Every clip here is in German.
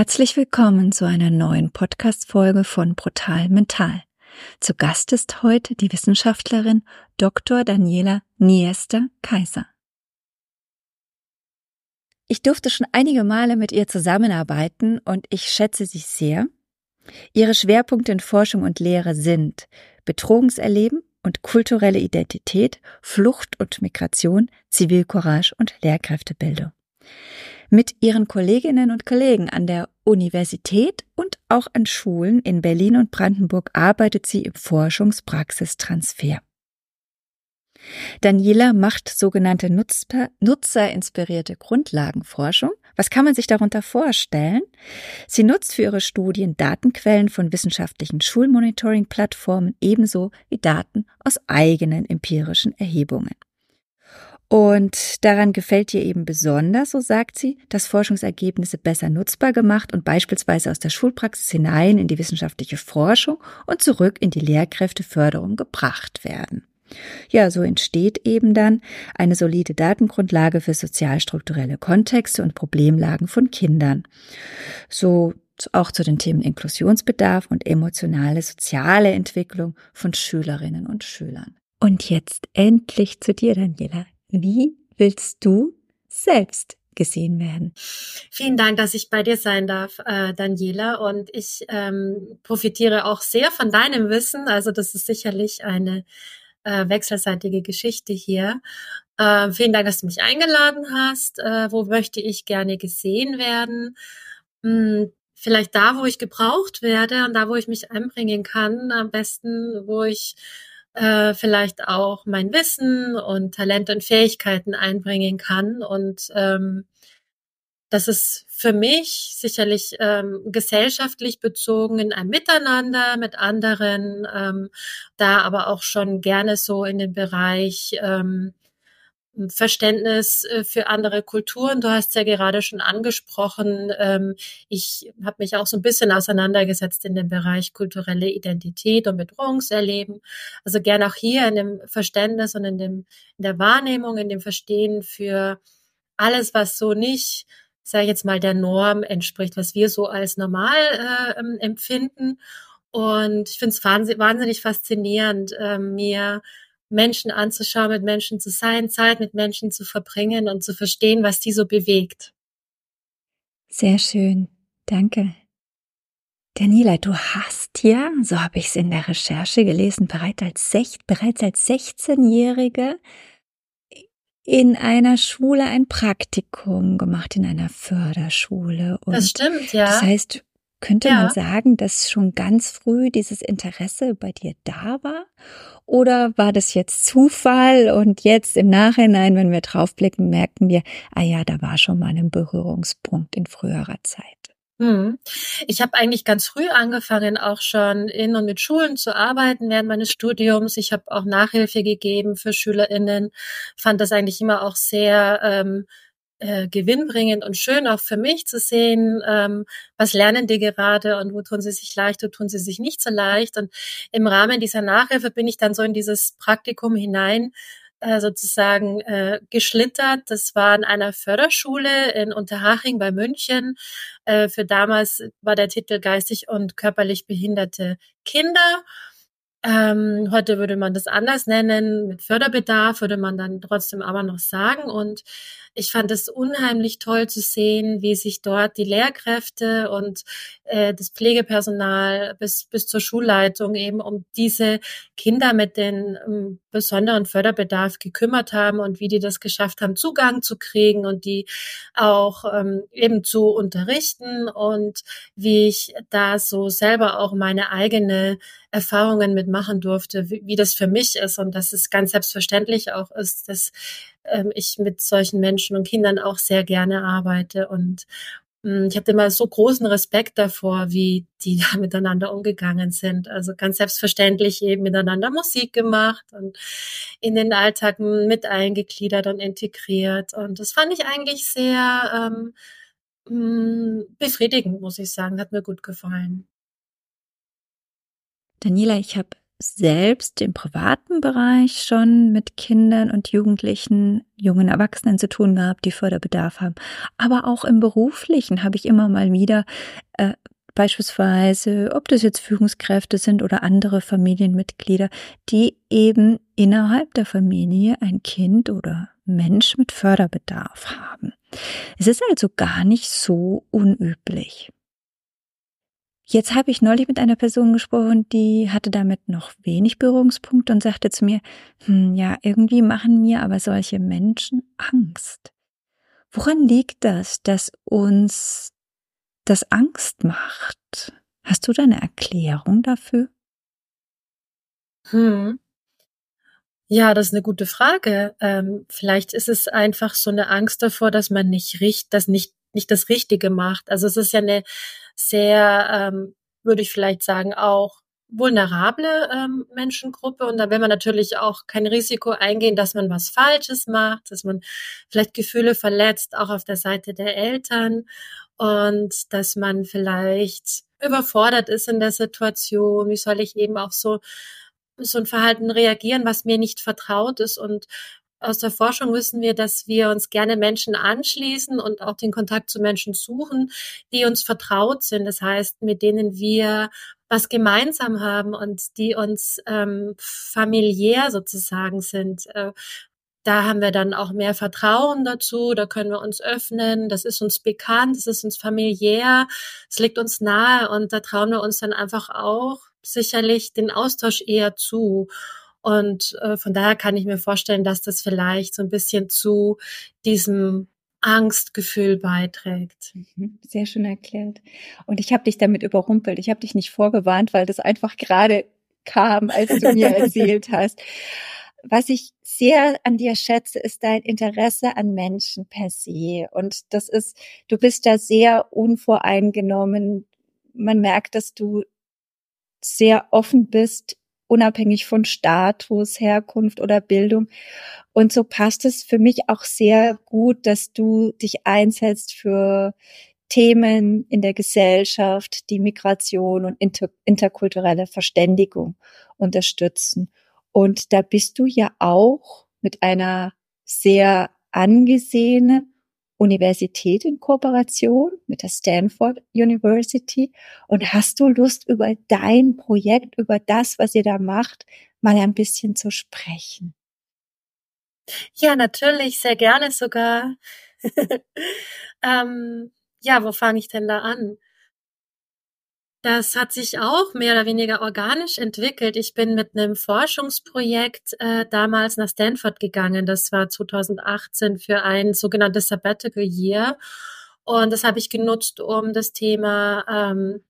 Herzlich willkommen zu einer neuen Podcast-Folge von Brutal Mental. Zu Gast ist heute die Wissenschaftlerin Dr. Daniela Niester Kaiser. Ich durfte schon einige Male mit ihr zusammenarbeiten und ich schätze sie sehr. Ihre Schwerpunkte in Forschung und Lehre sind Bedrohungserleben und kulturelle Identität, Flucht und Migration, Zivilcourage und Lehrkräftebildung. Mit ihren Kolleginnen und Kollegen an der Universität und auch an Schulen in Berlin und Brandenburg arbeitet sie im Forschungspraxistransfer. Daniela macht sogenannte Nutzer, nutzerinspirierte Grundlagenforschung. Was kann man sich darunter vorstellen? Sie nutzt für ihre Studien Datenquellen von wissenschaftlichen Schulmonitoring-Plattformen ebenso wie Daten aus eigenen empirischen Erhebungen. Und daran gefällt ihr eben besonders, so sagt sie, dass Forschungsergebnisse besser nutzbar gemacht und beispielsweise aus der Schulpraxis hinein in die wissenschaftliche Forschung und zurück in die Lehrkräfteförderung gebracht werden. Ja, so entsteht eben dann eine solide Datengrundlage für sozialstrukturelle Kontexte und Problemlagen von Kindern. So auch zu den Themen Inklusionsbedarf und emotionale soziale Entwicklung von Schülerinnen und Schülern. Und jetzt endlich zu dir, Daniela. Wie willst du selbst gesehen werden. Vielen Dank, dass ich bei dir sein darf, äh, Daniela. Und ich ähm, profitiere auch sehr von deinem Wissen. Also das ist sicherlich eine äh, wechselseitige Geschichte hier. Äh, vielen Dank, dass du mich eingeladen hast. Äh, wo möchte ich gerne gesehen werden? Hm, vielleicht da, wo ich gebraucht werde und da, wo ich mich einbringen kann. Am besten, wo ich äh, vielleicht auch mein Wissen und Talente und Fähigkeiten einbringen kann. Und ähm, das ist für mich sicherlich ähm, gesellschaftlich bezogen in einem Miteinander mit anderen, ähm, da aber auch schon gerne so in den Bereich ähm, Verständnis äh, für andere Kulturen. Du hast ja gerade schon angesprochen. Ähm, ich habe mich auch so ein bisschen auseinandergesetzt in dem Bereich kulturelle Identität und Bedrohungserleben. Also gern auch hier in dem Verständnis und in dem in der Wahrnehmung, in dem Verstehen für alles, was so nicht, sage ich jetzt mal, der Norm entspricht, was wir so als normal äh, ähm, empfinden. Und ich finde es wahnsinnig faszinierend, äh, mir Menschen anzuschauen, mit Menschen zu sein, Zeit mit Menschen zu verbringen und zu verstehen, was die so bewegt. Sehr schön. Danke. Daniela, du hast ja, so habe ich es in der Recherche gelesen, bereits als, bereits als 16-Jährige in einer Schule ein Praktikum gemacht, in einer Förderschule. Und das stimmt, ja. Das heißt, könnte ja. man sagen, dass schon ganz früh dieses Interesse bei dir da war? Oder war das jetzt Zufall und jetzt im Nachhinein, wenn wir draufblicken, merken wir, ah ja, da war schon mal ein Berührungspunkt in früherer Zeit? Hm. Ich habe eigentlich ganz früh angefangen, auch schon in und mit Schulen zu arbeiten während meines Studiums. Ich habe auch Nachhilfe gegeben für SchülerInnen, fand das eigentlich immer auch sehr ähm, äh, gewinnbringend und schön auch für mich zu sehen, ähm, was lernen die gerade und wo tun sie sich leicht, wo tun sie sich nicht so leicht. Und im Rahmen dieser Nachhilfe bin ich dann so in dieses Praktikum hinein äh, sozusagen äh, geschlittert. Das war in einer Förderschule in Unterhaching bei München. Äh, für damals war der Titel geistig und körperlich behinderte Kinder. Ähm, heute würde man das anders nennen. Mit Förderbedarf würde man dann trotzdem aber noch sagen. Und ich fand es unheimlich toll zu sehen, wie sich dort die Lehrkräfte und äh, das Pflegepersonal bis, bis zur Schulleitung eben um diese Kinder mit den ähm, besonderen Förderbedarf gekümmert haben und wie die das geschafft haben, Zugang zu kriegen und die auch ähm, eben zu unterrichten und wie ich da so selber auch meine eigene Erfahrungen mitmachen durfte, wie, wie das für mich ist und dass es ganz selbstverständlich auch ist, dass ähm, ich mit solchen Menschen und Kindern auch sehr gerne arbeite und hm, ich habe immer so großen Respekt davor, wie die da miteinander umgegangen sind. Also ganz selbstverständlich eben miteinander Musik gemacht und in den Alltag mit eingegliedert und integriert. Und das fand ich eigentlich sehr ähm, hm, befriedigend, muss ich sagen. Hat mir gut gefallen. Daniela, ich habe selbst im privaten Bereich schon mit Kindern und Jugendlichen, jungen Erwachsenen zu tun gehabt, die Förderbedarf haben. Aber auch im beruflichen habe ich immer mal wieder äh, beispielsweise, ob das jetzt Führungskräfte sind oder andere Familienmitglieder, die eben innerhalb der Familie ein Kind oder Mensch mit Förderbedarf haben. Es ist also gar nicht so unüblich. Jetzt habe ich neulich mit einer Person gesprochen, die hatte damit noch wenig Berührungspunkte und sagte zu mir, hm, ja, irgendwie machen mir aber solche Menschen Angst. Woran liegt das, dass uns das Angst macht? Hast du da eine Erklärung dafür? Hm. Ja, das ist eine gute Frage. Ähm, vielleicht ist es einfach so eine Angst davor, dass man nicht richt, dass nicht nicht das Richtige macht. Also es ist ja eine sehr, ähm, würde ich vielleicht sagen, auch vulnerable ähm, Menschengruppe und da will man natürlich auch kein Risiko eingehen, dass man was Falsches macht, dass man vielleicht Gefühle verletzt, auch auf der Seite der Eltern und dass man vielleicht überfordert ist in der Situation. Wie soll ich eben auch so so ein Verhalten reagieren, was mir nicht vertraut ist und aus der Forschung wissen wir, dass wir uns gerne Menschen anschließen und auch den Kontakt zu Menschen suchen, die uns vertraut sind. Das heißt, mit denen wir was gemeinsam haben und die uns ähm, familiär sozusagen sind. Äh, da haben wir dann auch mehr Vertrauen dazu, da können wir uns öffnen, das ist uns bekannt, das ist uns familiär, es liegt uns nahe und da trauen wir uns dann einfach auch sicherlich den Austausch eher zu. Und äh, von daher kann ich mir vorstellen, dass das vielleicht so ein bisschen zu diesem Angstgefühl beiträgt. Mhm, sehr schön erklärt. Und ich habe dich damit überrumpelt. Ich habe dich nicht vorgewarnt, weil das einfach gerade kam, als du mir erzählt hast. Was ich sehr an dir schätze, ist dein Interesse an Menschen per se. Und das ist, du bist da sehr unvoreingenommen. Man merkt, dass du sehr offen bist unabhängig von Status, Herkunft oder Bildung. Und so passt es für mich auch sehr gut, dass du dich einsetzt für Themen in der Gesellschaft, die Migration und inter interkulturelle Verständigung unterstützen. Und da bist du ja auch mit einer sehr angesehenen Universität in Kooperation mit der Stanford University. Und hast du Lust, über dein Projekt, über das, was ihr da macht, mal ein bisschen zu sprechen? Ja, natürlich, sehr gerne sogar. ähm, ja, wo fange ich denn da an? Das hat sich auch mehr oder weniger organisch entwickelt. Ich bin mit einem Forschungsprojekt äh, damals nach Stanford gegangen. Das war 2018 für ein sogenanntes Sabbatical Year. Und das habe ich genutzt, um das Thema ähm, hm,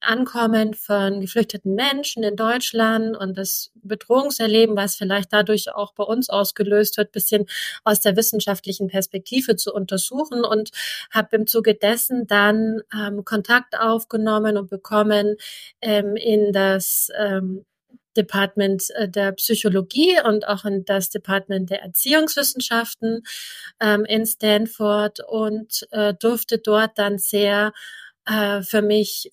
Ankommen von geflüchteten Menschen in Deutschland und das Bedrohungserleben, was vielleicht dadurch auch bei uns ausgelöst wird, bisschen aus der wissenschaftlichen Perspektive zu untersuchen und habe im Zuge dessen dann ähm, Kontakt aufgenommen und bekommen ähm, in das ähm, Department äh, der Psychologie und auch in das Department der Erziehungswissenschaften ähm, in Stanford und äh, durfte dort dann sehr äh, für mich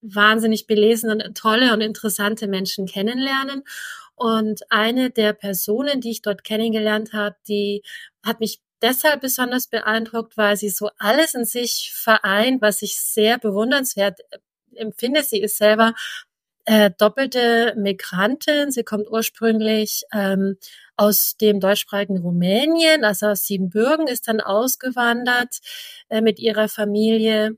wahnsinnig belesen und tolle und interessante Menschen kennenlernen. Und eine der Personen, die ich dort kennengelernt habe, die hat mich deshalb besonders beeindruckt, weil sie so alles in sich vereint, was ich sehr bewundernswert äh, empfinde. Sie ist selber äh, doppelte Migrantin. Sie kommt ursprünglich ähm, aus dem deutschsprachigen Rumänien, also aus Siebenbürgen, ist dann ausgewandert äh, mit ihrer Familie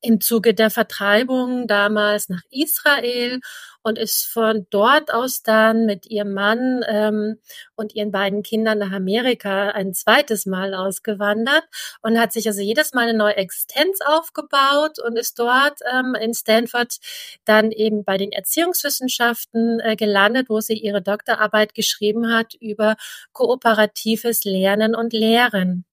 im Zuge der Vertreibung damals nach Israel und ist von dort aus dann mit ihrem Mann ähm, und ihren beiden Kindern nach Amerika ein zweites Mal ausgewandert und hat sich also jedes Mal eine neue Existenz aufgebaut und ist dort ähm, in Stanford dann eben bei den Erziehungswissenschaften äh, gelandet, wo sie ihre Doktorarbeit geschrieben hat über kooperatives Lernen und Lehren.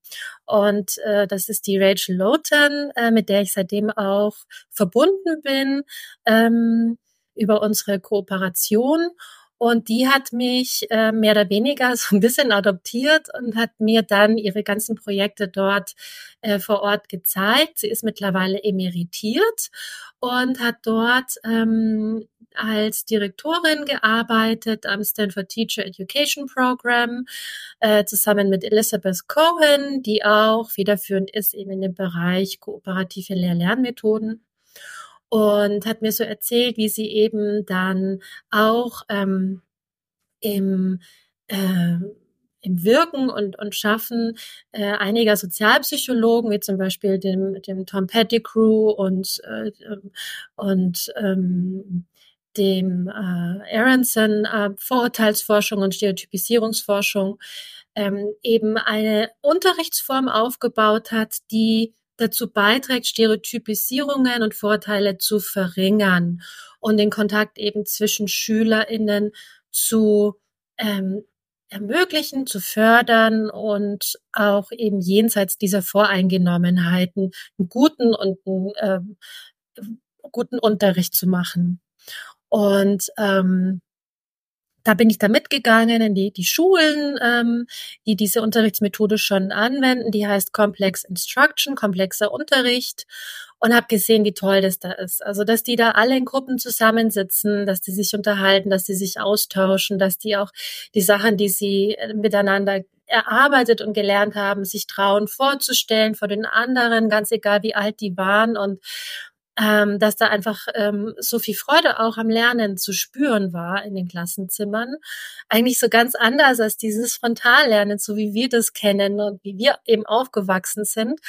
Und äh, das ist die Rachel Lowton, äh, mit der ich seitdem auch verbunden bin ähm, über unsere Kooperation. Und die hat mich äh, mehr oder weniger so ein bisschen adoptiert und hat mir dann ihre ganzen Projekte dort äh, vor Ort gezeigt. Sie ist mittlerweile emeritiert und hat dort ähm, als Direktorin gearbeitet am Stanford Teacher Education Program äh, zusammen mit Elizabeth Cohen, die auch federführend ist eben in dem Bereich kooperative Lehr-Lernmethoden und hat mir so erzählt, wie sie eben dann auch ähm, im äh, im Wirken und, und Schaffen äh, einiger Sozialpsychologen, wie zum Beispiel dem, dem Tom Pettigrew und, äh, und ähm, dem äh, Aronson äh, Vorurteilsforschung und Stereotypisierungsforschung ähm, eben eine Unterrichtsform aufgebaut hat, die dazu beiträgt, Stereotypisierungen und Vorteile zu verringern und den Kontakt eben zwischen SchülerInnen zu ähm, ermöglichen, zu fördern und auch eben jenseits dieser Voreingenommenheiten einen guten und einen äh, guten Unterricht zu machen. Und ähm, da bin ich da mitgegangen in die, die Schulen, ähm, die diese Unterrichtsmethode schon anwenden. Die heißt Complex Instruction, komplexer Unterricht und habe gesehen, wie toll das da ist. Also, dass die da alle in Gruppen zusammensitzen, dass die sich unterhalten, dass die sich austauschen, dass die auch die Sachen, die sie äh, miteinander erarbeitet und gelernt haben, sich trauen vorzustellen vor den anderen, ganz egal wie alt die waren und ähm, dass da einfach ähm, so viel Freude auch am Lernen zu spüren war in den Klassenzimmern. Eigentlich so ganz anders als dieses Frontallernen, so wie wir das kennen und wie wir eben aufgewachsen sind.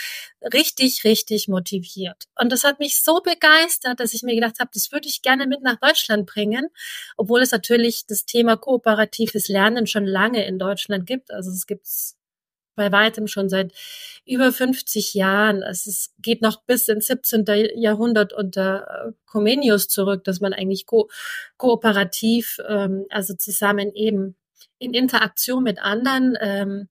Richtig, richtig motiviert. Und das hat mich so begeistert, dass ich mir gedacht habe, das würde ich gerne mit nach Deutschland bringen, obwohl es natürlich das Thema kooperatives Lernen schon lange in Deutschland gibt. Also es gibt's bei weitem schon seit über 50 Jahren. Es geht noch bis ins 17. Jahrhundert unter äh, Comenius zurück, dass man eigentlich ko kooperativ, ähm, also zusammen eben in Interaktion mit anderen ähm,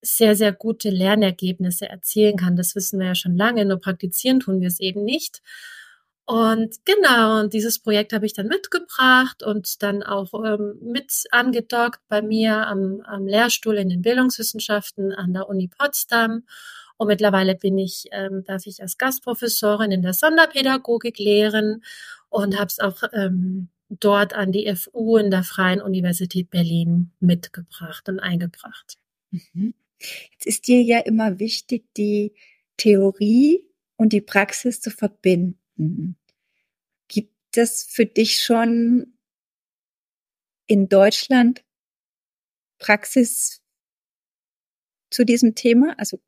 sehr, sehr gute Lernergebnisse erzielen kann. Das wissen wir ja schon lange, nur praktizieren tun wir es eben nicht. Und genau, und dieses Projekt habe ich dann mitgebracht und dann auch ähm, mit angedockt bei mir am, am Lehrstuhl in den Bildungswissenschaften an der Uni Potsdam. Und mittlerweile bin ich, ähm, darf ich als Gastprofessorin in der Sonderpädagogik lehren und habe es auch ähm, dort an die FU in der Freien Universität Berlin mitgebracht und eingebracht. Mhm. Jetzt ist dir ja immer wichtig, die Theorie und die Praxis zu verbinden. Mhm. Gibt es für dich schon in Deutschland Praxis zu diesem Thema? Also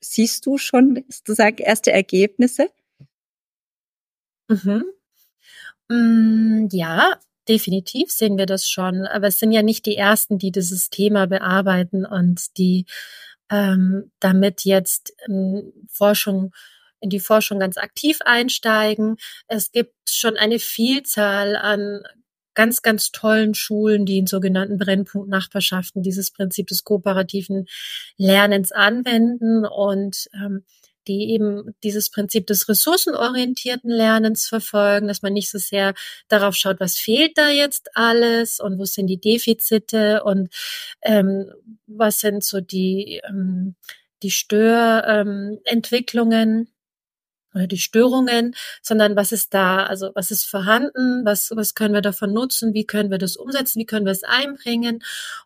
siehst du schon sozusagen erste Ergebnisse? Mhm. Mm, ja, definitiv sehen wir das schon. Aber es sind ja nicht die ersten, die dieses Thema bearbeiten und die ähm, damit jetzt ähm, Forschung in die Forschung ganz aktiv einsteigen. Es gibt schon eine Vielzahl an ganz, ganz tollen Schulen, die in sogenannten Brennpunkt-Nachbarschaften dieses Prinzip des kooperativen Lernens anwenden und ähm, die eben dieses Prinzip des ressourcenorientierten Lernens verfolgen, dass man nicht so sehr darauf schaut, was fehlt da jetzt alles und wo sind die Defizite und ähm, was sind so die, ähm, die Störentwicklungen. Ähm, oder die Störungen, sondern was ist da, also was ist vorhanden, was, was können wir davon nutzen, wie können wir das umsetzen, wie können wir es einbringen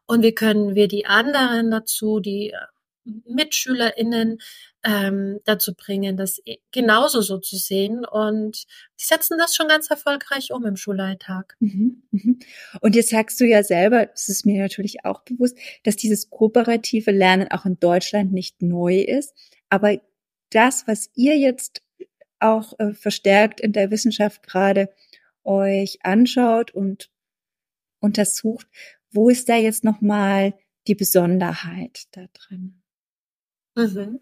und wie können wir die anderen dazu, die MitschülerInnen ähm, dazu bringen, das genauso so zu sehen. Und die setzen das schon ganz erfolgreich um im Schulalltag. Mhm, mhm. Und jetzt sagst du ja selber, das ist mir natürlich auch bewusst, dass dieses kooperative Lernen auch in Deutschland nicht neu ist. Aber das, was ihr jetzt auch äh, verstärkt in der Wissenschaft gerade euch anschaut und untersucht, wo ist da jetzt nochmal die Besonderheit da drin? Mhm.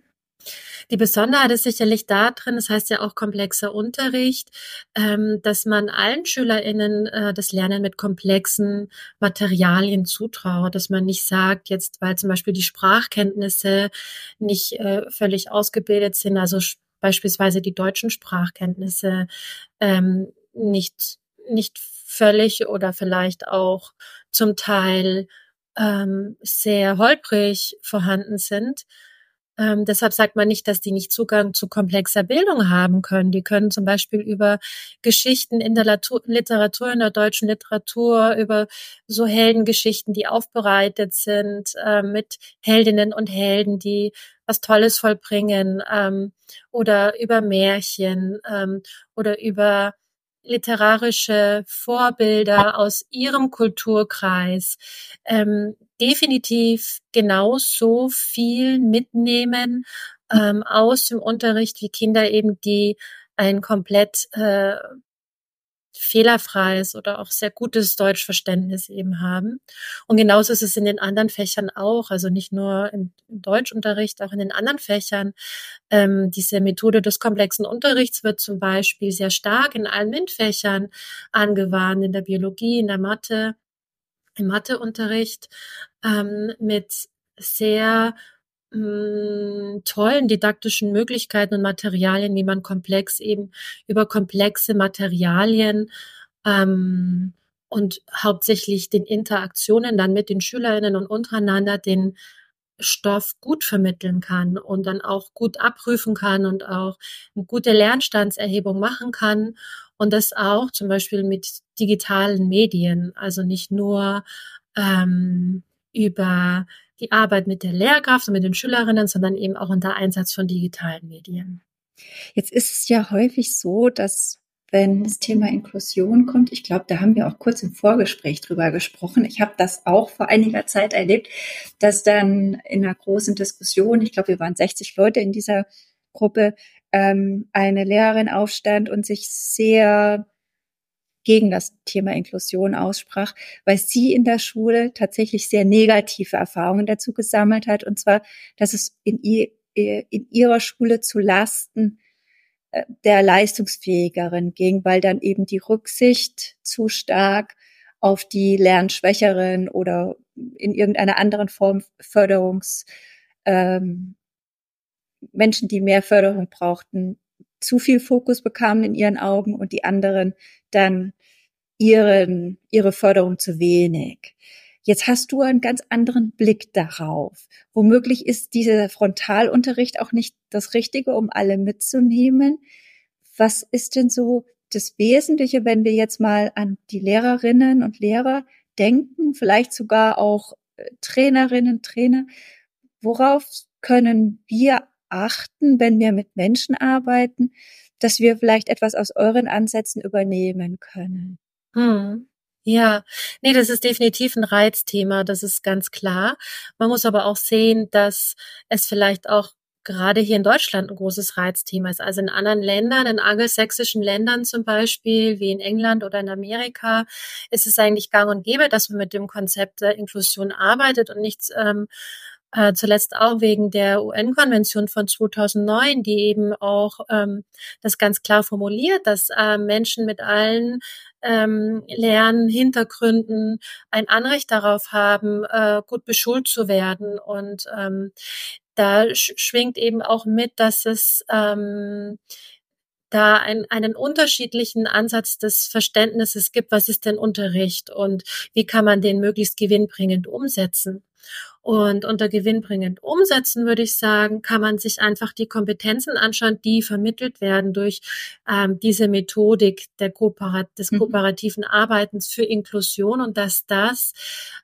Die Besonderheit ist sicherlich da drin, das heißt ja auch komplexer Unterricht, ähm, dass man allen SchülerInnen äh, das Lernen mit komplexen Materialien zutraut, dass man nicht sagt, jetzt weil zum Beispiel die Sprachkenntnisse nicht äh, völlig ausgebildet sind, also beispielsweise die deutschen Sprachkenntnisse ähm, nicht, nicht völlig oder vielleicht auch zum Teil ähm, sehr holprig vorhanden sind, Ähm, deshalb sagt man nicht, dass die nicht Zugang zu komplexer Bildung haben können. Die können zum Beispiel über Geschichten in der Literatur, in der deutschen Literatur, über so Heldengeschichten, die aufbereitet sind, äh, mit Heldinnen und Helden, die was Tolles vollbringen, ähm, oder über Märchen ähm, oder über literarische Vorbilder aus ihrem Kulturkreis ähm, definitiv genauso viel mitnehmen ähm, aus dem Unterricht wie Kinder eben, die ein komplett äh, fehlerfreies oder auch sehr gutes Deutschverständnis eben haben. Und genauso ist es in den anderen Fächern auch, also nicht nur im, Deutschunterricht, auch in den anderen Fächern. Ähm, diese Methode des komplexen Unterrichts wird zum Beispiel sehr stark in allen MINT-Fächern angewandt, in der Biologie, in der Mathe, im Matheunterricht ähm, mit sehr tollen didaktischen Möglichkeiten und Materialien, wie man komplex eben über komplexe Materialien ähm, und hauptsächlich den Interaktionen dann mit den Schülerinnen und untereinander den Stoff gut vermitteln kann und dann auch gut abprüfen kann und auch eine gute Lernstandserhebung machen kann. Und das auch zum Beispiel mit digitalen Medien, also nicht nur ähm, über die Arbeit mit der Lehrkraft und mit den Schülerinnen, sondern eben auch unter Einsatz von digitalen Medien. Jetzt ist es ja häufig so, dass wenn das Thema Inklusion kommt, ich glaube, da haben wir auch kurz im Vorgespräch drüber gesprochen. Ich habe das auch vor einiger Zeit erlebt, dass dann in einer großen Diskussion, ich glaube, wir waren 60 Leute in dieser Gruppe, ähm, eine Lehrerin aufstand und sich sehr gegen das Thema Inklusion aussprach, weil sie in der Schule tatsächlich sehr negative Erfahrungen dazu gesammelt hat. Und zwar, dass es in, ihr, in ihrer Schule zu Lasten äh, der Leistungsfähigeren ging, weil dann eben die Rücksicht zu stark auf die Lernschwächeren oder in irgendeiner anderen Form Förderungs ähm, Menschen, die mehr Förderung brauchten, zu viel Fokus bekamen in ihren Augen und die anderen dann ihren, ihre Förderung zu wenig. Jetzt hast du einen ganz anderen Blick darauf. Womöglich ist dieser Frontalunterricht auch nicht das Richtige, um alle mitzunehmen. Was ist denn so das Wesentliche, wenn wir jetzt mal an die Lehrerinnen und Lehrer denken, vielleicht sogar auch äh, Trainerinnen, Trainer? Worauf können wir achten, wenn wir mit Menschen arbeiten, dass wir vielleicht etwas aus euren Ansätzen übernehmen können? Hm. Ja, nee, das ist definitiv ein Reizthema, das ist ganz klar. Man muss aber auch sehen, dass es vielleicht auch gerade hier in Deutschland ein großes Reizthema ist. Also in anderen Ländern, in angelsächsischen Ländern zum Beispiel, wie in England oder in Amerika, ist es eigentlich gang und gäbe, dass man mit dem Konzept der Inklusion arbeitet und nichts ähm, äh, zuletzt auch wegen der UN-Konvention von 2009, die eben auch ähm, das ganz klar formuliert, dass äh, Menschen mit allen ähm, Lernhintergründen ein Anrecht darauf haben, äh, gut beschult zu werden. Und ähm, da sch schwingt eben auch mit, dass es ähm, da ein, einen unterschiedlichen Ansatz des Verständnisses gibt, was ist denn Unterricht und wie kann man den möglichst gewinnbringend umsetzen. Und unter gewinnbringend umsetzen, würde ich sagen, kann man sich einfach die Kompetenzen anschauen, die vermittelt werden durch ähm, diese Methodik der Kooperat des mhm. kooperativen Arbeitens für Inklusion und dass das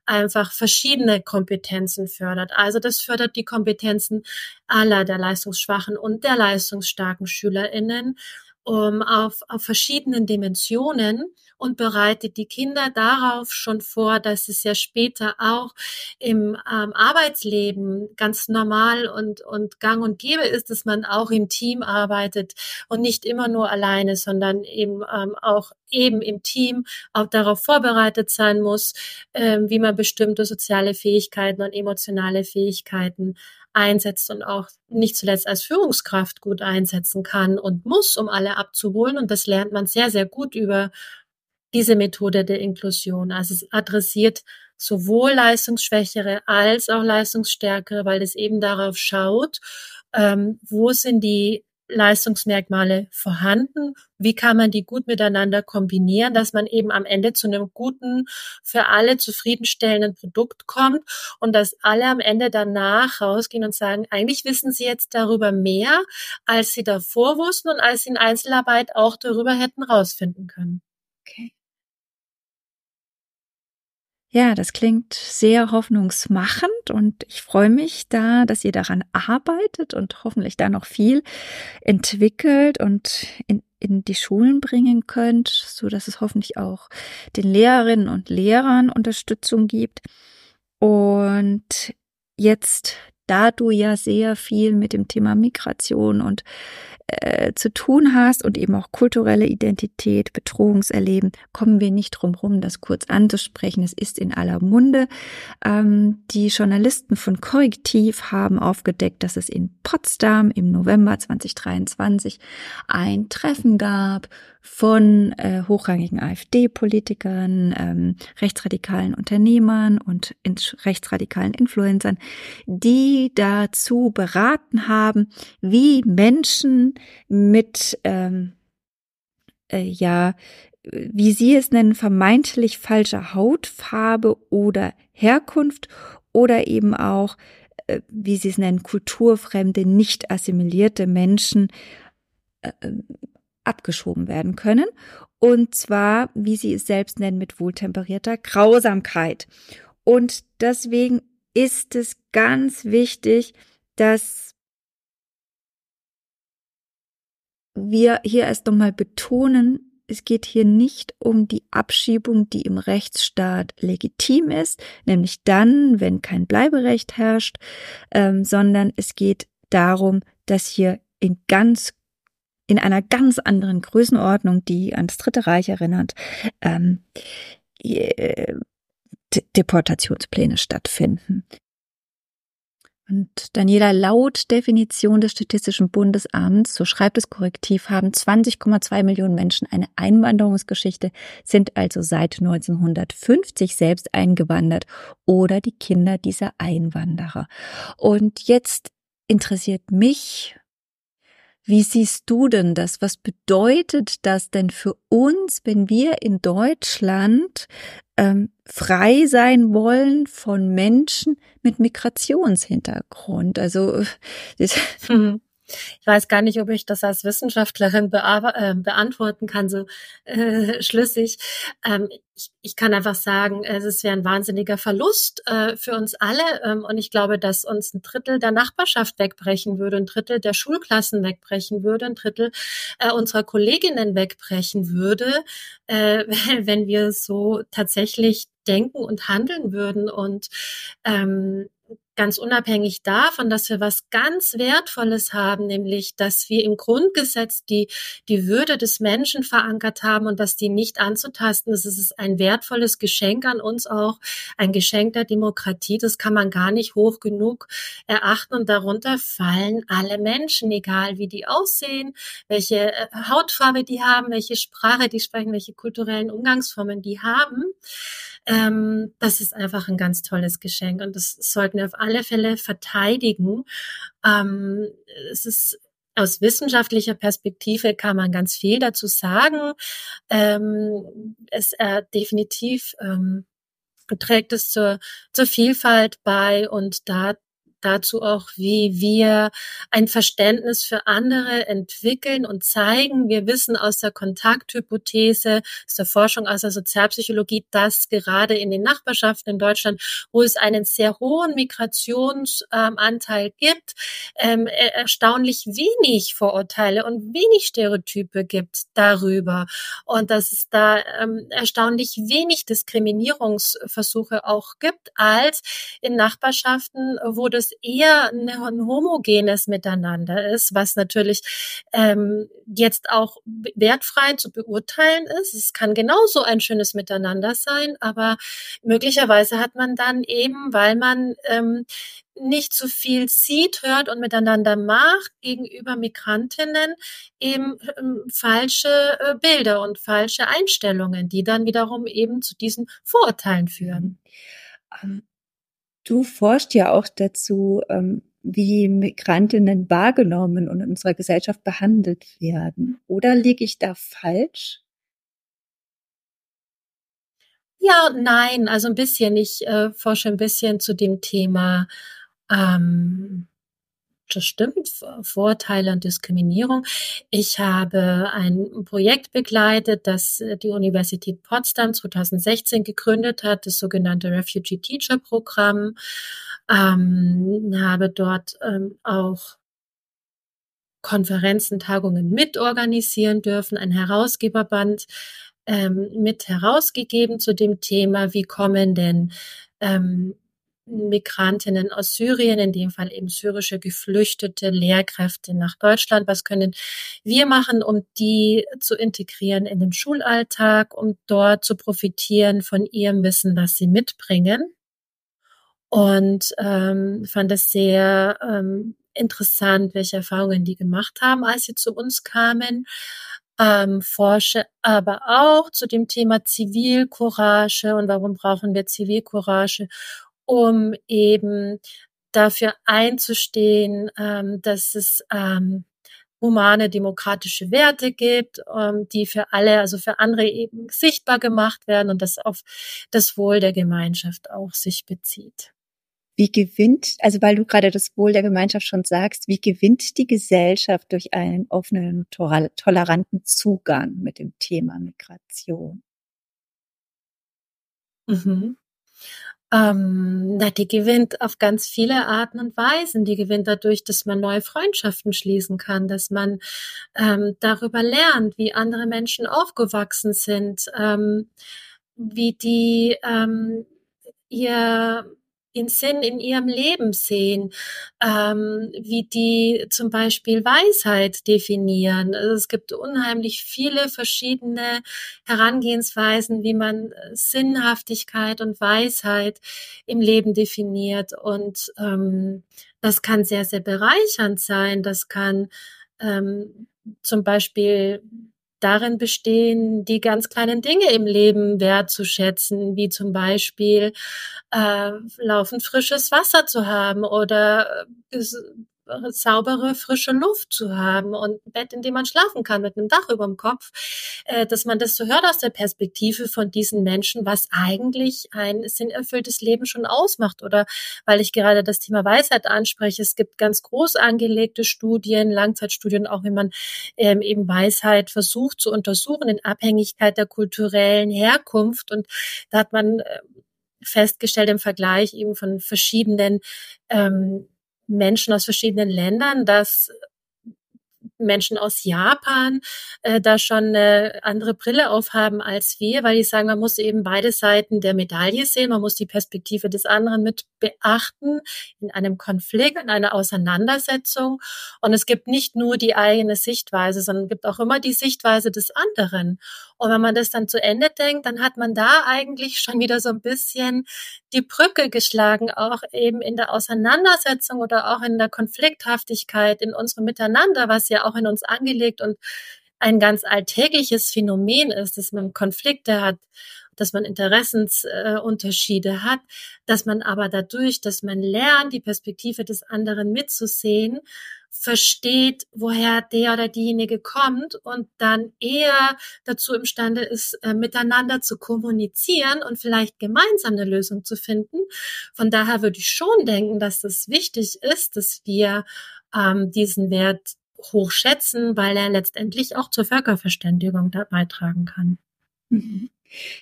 einfach verschiedene Kompetenzen fördert. Also das fördert die Kompetenzen aller der leistungsschwachen und der leistungsstarken SchülerInnen um, auf, auf verschiedenen Dimensionen und bereitet die Kinder darauf schon vor, dass es ja später auch im ähm, Arbeitsleben ganz normal und, und gang und gäbe ist, dass man auch im Team arbeitet und nicht immer nur alleine, sondern eben ähm, auch eben im Team auch darauf vorbereitet sein muss, ähm, wie man bestimmte soziale Fähigkeiten und emotionale Fähigkeiten einsetzt und auch nicht zuletzt als Führungskraft gut einsetzen kann und muss, um alle abzuholen. Und das lernt man sehr, sehr gut über diese Methode der Inklusion. Also es adressiert sowohl Leistungsschwächere als auch Leistungsstärkere, weil es eben darauf schaut, ähm, wo sind die Leistungsmerkmale vorhanden? Wie kann man die gut miteinander kombinieren, dass man eben am Ende zu einem guten, für alle zufriedenstellenden Produkt kommt und dass alle am Ende danach rausgehen und sagen, eigentlich wissen sie jetzt darüber mehr, als sie davor wussten und als sie in Einzelarbeit auch darüber hätten rausfinden können. Okay. Ja, das klingt sehr hoffnungsmachend und ich freue mich da, dass ihr daran arbeitet und hoffentlich da noch viel entwickelt und in, in die Schulen bringen könnt, so dass es hoffentlich auch den Lehrerinnen und Lehrern Unterstützung gibt. Und jetzt, da du ja sehr viel mit dem Thema Migration und äh, zu tun hast und eben auch kulturelle Identität, Bedrohungserleben, kommen wir nicht drum rum, das kurz anzusprechen. Es ist in aller Munde. Ähm, die Journalisten von Korrektiv haben aufgedeckt, dass es in Potsdam im November 2023 ein Treffen gab von äh, hochrangigen AfD-Politikern, ähm, rechtsradikalen Unternehmern und in, rechtsradikalen Influencern, die dazu beraten haben, wie Menschen mit ähm, äh, ja wie Sie es nennen, vermeintlich falscher Hautfarbe oder Herkunft oder eben auch, äh, wie Sie es nennen, kulturfremde, nicht assimilierte Menschen äh, abgeschoben werden können. Und zwar, wie sie es selbst nennen, mit wohltemperierter Grausamkeit. Und deswegen ist es ganz wichtig, dass wir hier erst einmal betonen, es geht hier nicht um die Abschiebung, die im Rechtsstaat legitim ist, nämlich dann, wenn kein Bleiberecht herrscht, ähm, sondern es geht darum, dass hier in ganz in einer ganz anderen Größenordnung, die an das Dritte Reich erinnert, ähm, äh, Deportationspläne stattfinden. Und Daniela, laut Definition des Statistischen Bundesamts, so schreibt es korrektiv, haben 20,2 Millionen Menschen eine Einwanderungsgeschichte, sind also seit 1950 selbst eingewandert oder die Kinder dieser Einwanderer. Und jetzt interessiert mich, wie siehst du denn das? Was bedeutet das denn für uns, wenn wir in Deutschland ähm, frei sein wollen von Menschen mit Migrationshintergrund? Also das, mhm. Ich weiß gar nicht, ob ich das als Wissenschaftlerin äh, beantworten kann, so äh, schlüssig. Ähm, ich, ich, kann einfach sagen, es wäre ein wahnsinniger Verlust äh, für uns alle. Ähm, und ich glaube, dass uns ein Drittel der Nachbarschaft wegbrechen würde, ein Drittel der Schulklassen wegbrechen würde, ein Drittel äh, unserer Kolleginnen wegbrechen würde, äh, wenn wir so tatsächlich denken und handeln würden. Und ähm, ganz unabhängig davon, dass wir was ganz Wertvolles haben, nämlich, dass wir im Grundgesetz die, die Würde des Menschen verankert haben und dass die nicht anzutasten ist. Es ist ein wertvolles Geschenk an uns auch, ein Geschenk der Demokratie. Das kann man gar nicht hoch genug erachten und darunter fallen alle Menschen, egal wie die aussehen, welche äh, Hautfarbe die haben, welche Sprache die sprechen, welche kulturellen Umgangsformen die haben. Ähm, das ist einfach ein ganz tolles Geschenk und das sollten wir auf alle Fälle verteidigen. Ähm, es ist aus wissenschaftlicher Perspektive kann man ganz viel dazu sagen. Ähm, es äh, definitiv ähm, trägt es zur, zur Vielfalt bei und da dazu auch, wie wir ein Verständnis für andere entwickeln und zeigen. Wir wissen aus der Kontakthypothese, aus der Forschung aus der Sozialpsychologie, dass gerade in den Nachbarschaften in Deutschland, wo es einen sehr hohen Migrationsanteil gibt, ähm, erstaunlich wenig Vorurteile und wenig Stereotype gibt darüber. Und dass es da ähm, erstaunlich wenig Diskriminierungsversuche auch gibt als in Nachbarschaften, wo das eher ein homogenes Miteinander ist, was natürlich ähm, jetzt auch wertfrei zu beurteilen ist. Es kann genauso ein schönes Miteinander sein, aber möglicherweise hat man dann eben, weil man ähm, nicht so viel sieht, hört und miteinander macht gegenüber Migrantinnen eben ähm, falsche äh, Bilder und falsche Einstellungen, die dann wiederum eben zu diesen Vorurteilen führen. Ähm, Du forschst ja auch dazu, ähm, wie Migrantinnen wahrgenommen und in unserer Gesellschaft behandelt werden. Oder liege ich da falsch? Ja, nein, also ein bisschen. Ich äh, forsche ein bisschen zu dem Thema ähm, stimmt, Vorteile und Diskriminierung. Ich habe ein Projekt begleitet, das äh, die Universität Potsdam 2016 gegründet hat, das sogenannte Refugee Teacher Programm. Ähm, habe dort ähm, auch Konferenzen, Tagungen mitorganisieren dürfen, ein Herausgeberband ähm, mit herausgegeben zu dem Thema, wie kommen denn ähm, Migrantinnen aus Syrien, in dem Fall eben syrische geflüchtete Lehrkräfte nach Deutschland. Was können wir machen, um die zu integrieren in den Schulalltag, um dort zu profitieren von ihrem Wissen, das sie mitbringen? Und ähm, fand es sehr ähm, interessant, welche Erfahrungen die gemacht haben, als sie zu uns kamen. Ähm, forsche aber auch zu dem Thema Zivilcourage und warum brauchen wir Zivilcourage um eben dafür einzustehen, ähm, dass es ähm, humane demokratische Werte gibt, ähm, die für alle, also für andere eben sichtbar gemacht werden und das auf das Wohl der Gemeinschaft auch sich bezieht. Wie gewinnt, also weil du gerade das Wohl der Gemeinschaft schon sagst, wie gewinnt die Gesellschaft durch einen offenen, toleranten Zugang mit dem Thema Migration? Mhm. Ähm, na, die gewinnt auf ganz viele Arten und Weisen. Die gewinnt dadurch, dass man neue Freundschaften schließen kann, dass man ähm, darüber lernt, wie andere Menschen aufgewachsen sind, ähm, wie die ähm, ihr den Sinn in ihrem Leben sehen, ähm, wie die zum Beispiel Weisheit definieren. Also es gibt unheimlich viele verschiedene Herangehensweisen, wie man Sinnhaftigkeit und Weisheit im Leben definiert. Und ähm, das kann sehr, sehr bereichernd sein. Das kann ähm, zum Beispiel darin bestehen, die ganz kleinen Dinge im Leben wertzuschätzen, wie zum Beispiel äh, laufend frisches Wasser zu haben oder äh, saubere, frische Luft zu haben und ein Bett, in dem man schlafen kann mit einem Dach über dem Kopf, äh, dass man das so hört aus der Perspektive von diesen Menschen, was eigentlich ein sinnerfülltes Leben schon ausmacht. Oder weil ich gerade das Thema Weisheit anspreche, es gibt ganz groß angelegte Studien, Langzeitstudien, auch wenn man ähm, eben Weisheit versucht zu untersuchen in Abhängigkeit der kulturellen Herkunft. Und da hat man äh, festgestellt im Vergleich eben von verschiedenen ähm, Menschen aus verschiedenen Ländern, dass Menschen aus Japan äh, da schon eine andere Brille aufhaben als wir, weil die sagen, man muss eben beide Seiten der Medaille sehen, man muss die Perspektive des anderen mit beachten in einem Konflikt, in einer Auseinandersetzung. Und es gibt nicht nur die eigene Sichtweise, sondern es gibt auch immer die Sichtweise des anderen. Und wenn man das dann zu Ende denkt, dann hat man da eigentlich schon wieder so ein bisschen die Brücke geschlagen, auch eben in der Auseinandersetzung oder auch in der Konflikthaftigkeit in unserem Miteinander, was ja auch in uns angelegt und ein ganz alltägliches Phänomen ist, dass man Konflikte hat, dass man Interessensunterschiede äh, hat, dass man aber dadurch, dass man lernt, die Perspektive des anderen mitzusehen, versteht, woher der oder diejenige kommt und dann eher dazu imstande ist, äh, miteinander zu kommunizieren und vielleicht gemeinsam eine Lösung zu finden. Von daher würde ich schon denken, dass es wichtig ist, dass wir ähm, diesen Wert hochschätzen, weil er letztendlich auch zur Völkerverständigung da beitragen kann. Mhm.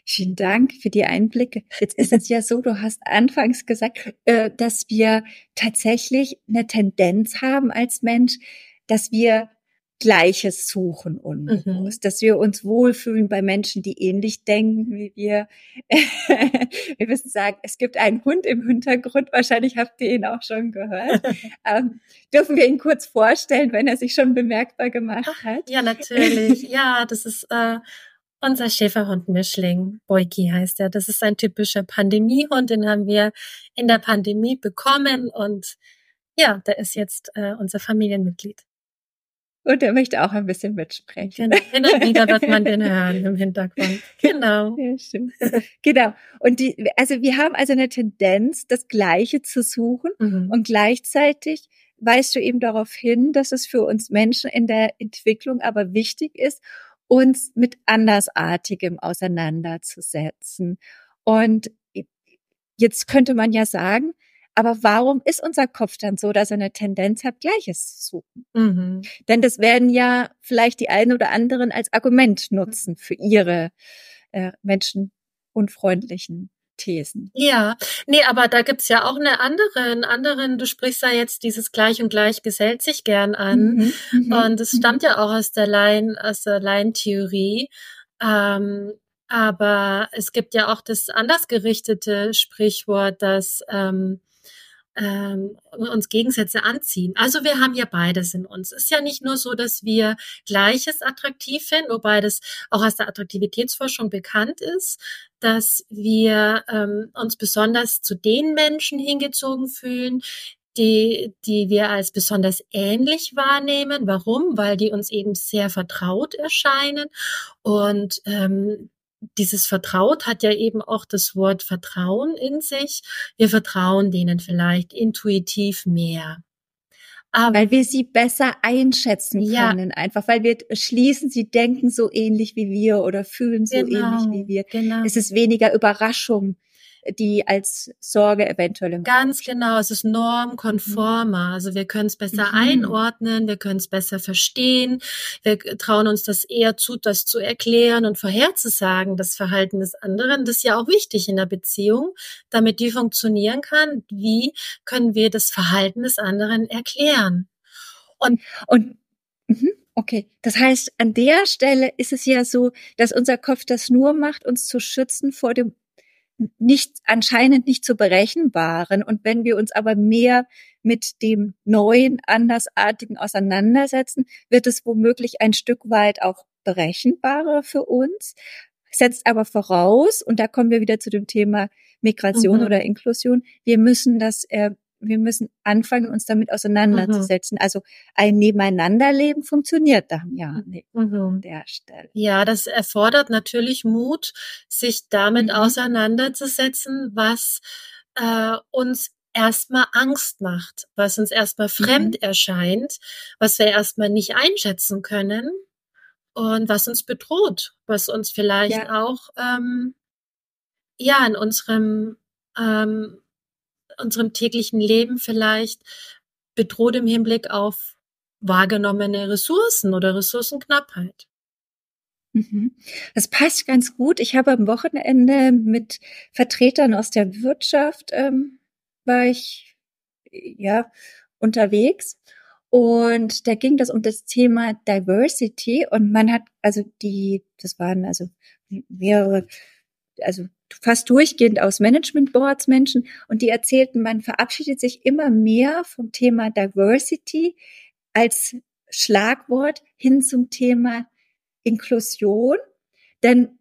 Vielen Dank für die Einblicke. Jetzt ist es ja so, du hast anfangs gesagt, äh, dass wir tatsächlich eine Tendenz haben als Mensch, dass wir Gleiches suchen unbewusst, mhm. dass wir uns wohlfühlen bei Menschen, die ähnlich denken wie wir. wir müssen sagen, es gibt einen Hund im Hintergrund, wahrscheinlich habt ihr ihn auch schon gehört. ähm, dürfen wir ihn kurz vorstellen, wenn er sich schon bemerkbar gemacht hat? Ja, natürlich. Ja, das ist äh, unser Schäferhund-Mischling, Boiki heißt er. Das ist ein typischer Pandemiehund, den haben wir in der Pandemie bekommen und ja, der ist jetzt äh, unser Familienmitglied. Und er möchte auch ein bisschen mitsprechen. Genau, immer wieder wird man den hören im Hintergrund. Genau. Ja, genau. Und die, also wir haben also eine Tendenz, das Gleiche zu suchen mhm. und gleichzeitig weist du eben darauf hin, dass es für uns Menschen in der Entwicklung aber wichtig ist, uns mit Andersartigem auseinanderzusetzen. Und jetzt könnte man ja sagen, aber warum ist unser Kopf dann so, dass er eine Tendenz hat, Gleiches zu suchen? Mhm. Denn das werden ja vielleicht die einen oder anderen als Argument nutzen für ihre äh, menschenunfreundlichen Thesen. Ja, nee, aber da gibt's ja auch eine andere, einen anderen, du sprichst ja jetzt dieses Gleich und Gleich gesellt sich gern an. Mhm, mhm und es mhm. stammt ja auch aus der Laien, aus der Laientheorie. Ähm, aber es gibt ja auch das anders gerichtete Sprichwort, dass ähm, ähm, uns Gegensätze anziehen. Also wir haben ja beides in uns. Es ist ja nicht nur so, dass wir Gleiches attraktiv finden, wobei das auch aus der Attraktivitätsforschung bekannt ist, dass wir ähm, uns besonders zu den Menschen hingezogen fühlen, die, die wir als besonders ähnlich wahrnehmen. Warum? Weil die uns eben sehr vertraut erscheinen und ähm, dieses Vertraut hat ja eben auch das Wort Vertrauen in sich. Wir vertrauen denen vielleicht intuitiv mehr. Aber weil wir sie besser einschätzen können, ja. einfach weil wir schließen, sie denken so ähnlich wie wir oder fühlen so genau, ähnlich wie wir. Genau. Es ist weniger Überraschung die als Sorge eventuell im Ganz genau, es ist normkonformer. Mhm. Also wir können es besser mhm. einordnen, wir können es besser verstehen, wir trauen uns das eher zu, das zu erklären und vorherzusagen, das Verhalten des anderen. Das ist ja auch wichtig in der Beziehung, damit die funktionieren kann. Wie können wir das Verhalten des anderen erklären? Und, und mhm. Okay, das heißt, an der Stelle ist es ja so, dass unser Kopf das nur macht, uns zu schützen vor dem nicht, anscheinend nicht zu berechenbaren. Und wenn wir uns aber mehr mit dem neuen, andersartigen auseinandersetzen, wird es womöglich ein Stück weit auch berechenbarer für uns, setzt aber voraus, und da kommen wir wieder zu dem Thema Migration mhm. oder Inklusion, wir müssen das äh, wir müssen anfangen, uns damit auseinanderzusetzen. Mhm. Also ein Nebeneinanderleben funktioniert dann ja nicht mhm. an der Stelle. Ja, das erfordert natürlich Mut, sich damit mhm. auseinanderzusetzen, was äh, uns erstmal Angst macht, was uns erstmal fremd mhm. erscheint, was wir erstmal nicht einschätzen können und was uns bedroht, was uns vielleicht ja. auch ähm, ja in unserem ähm, unserem täglichen Leben vielleicht bedroht im Hinblick auf wahrgenommene Ressourcen oder Ressourcenknappheit. Mhm. Das passt ganz gut. Ich habe am Wochenende mit Vertretern aus der Wirtschaft ähm, war ich ja unterwegs und da ging das um das Thema Diversity und man hat also die, das waren also mehrere, also fast durchgehend aus Management Boards Menschen und die erzählten, man verabschiedet sich immer mehr vom Thema Diversity als Schlagwort hin zum Thema Inklusion. Denn